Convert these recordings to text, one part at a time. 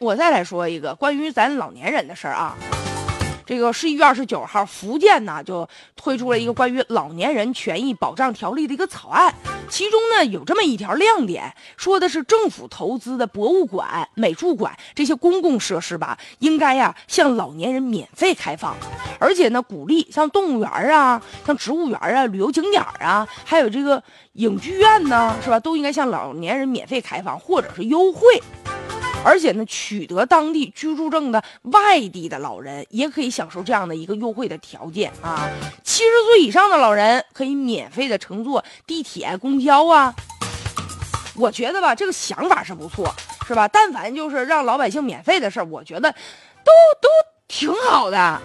我再来说一个关于咱老年人的事儿啊。这个十一月二十九号，福建呢就推出了一个关于老年人权益保障条例的一个草案，其中呢有这么一条亮点，说的是政府投资的博物馆、美术馆这些公共设施吧，应该呀向老年人免费开放，而且呢鼓励像动物园啊、像植物园啊、旅游景点啊，还有这个影剧院呢，是吧，都应该向老年人免费开放或者是优惠。而且呢，取得当地居住证的外地的老人也可以享受这样的一个优惠的条件啊。七十岁以上的老人可以免费的乘坐地铁、公交啊。我觉得吧，这个想法是不错，是吧？但凡就是让老百姓免费的事儿，我觉得都都挺好的。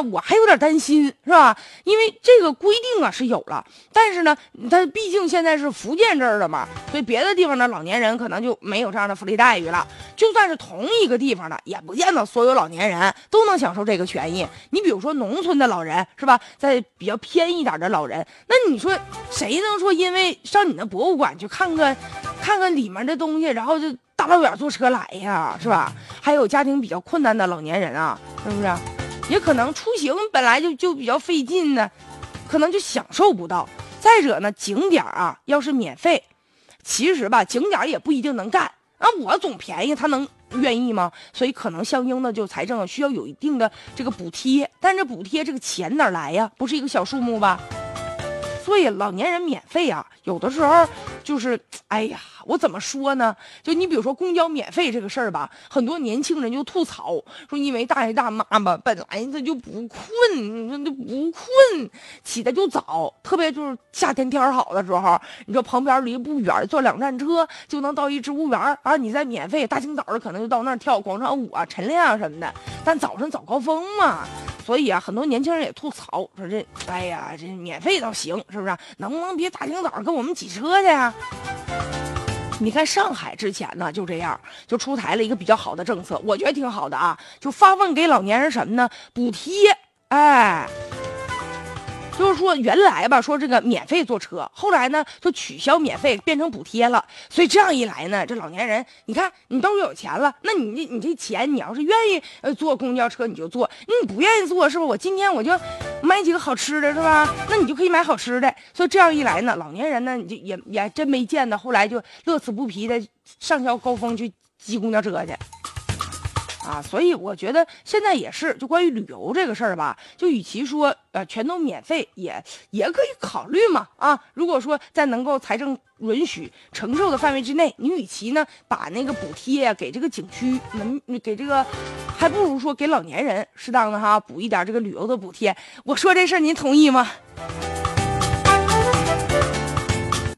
我还有点担心，是吧？因为这个规定啊是有了，但是呢，它毕竟现在是福建这儿的嘛，所以别的地方的老年人可能就没有这样的福利待遇了。就算是同一个地方的，也不见得所有老年人都能享受这个权益。你比如说农村的老人，是吧？在比较偏一点的老人，那你说谁能说因为上你那博物馆去看看，看看里面的东西，然后就大老远坐车来呀，是吧？还有家庭比较困难的老年人啊，是不是？也可能出行本来就就比较费劲呢，可能就享受不到。再者呢，景点啊，要是免费，其实吧，景点也不一定能干啊。我总便宜，他能愿意吗？所以可能相应的就财政需要有一定的这个补贴，但这补贴这个钱哪来呀？不是一个小数目吧？所以老年人免费啊，有的时候就是，哎呀，我怎么说呢？就你比如说公交免费这个事儿吧，很多年轻人就吐槽说，因为大爷大妈吧，本来他就不困，他就不困，起的就早，特别就是夏天天好的时候，你说旁边离不远，坐两站车就能到一植物园啊，你再免费，大清早的可能就到那儿跳广场舞啊、晨练啊什么的。但早晨早高峰嘛。所以啊，很多年轻人也吐槽说：“这，哎呀，这免费倒行，是不是？能不能别大清早跟我们挤车去啊？”你看上海之前呢，就这样，就出台了一个比较好的政策，我觉得挺好的啊，就发放给老年人什么呢？补贴，哎。就是说，原来吧，说这个免费坐车，后来呢就取消免费，变成补贴了。所以这样一来呢，这老年人，你看你兜里有钱了，那你这你这钱，你要是愿意坐公交车，你就坐；你不愿意坐，是不？我今天我就买几个好吃的，是吧？那你就可以买好吃的。所以这样一来呢，老年人呢，你就也也真没见到，后来就乐此不疲的上交高峰去挤公交车去。啊，所以我觉得现在也是，就关于旅游这个事儿吧，就与其说呃全都免费，也也可以考虑嘛。啊，如果说在能够财政允许承受的范围之内，你与其呢把那个补贴给这个景区门给这个，还不如说给老年人适当的哈补一点这个旅游的补贴。我说这事儿您同意吗？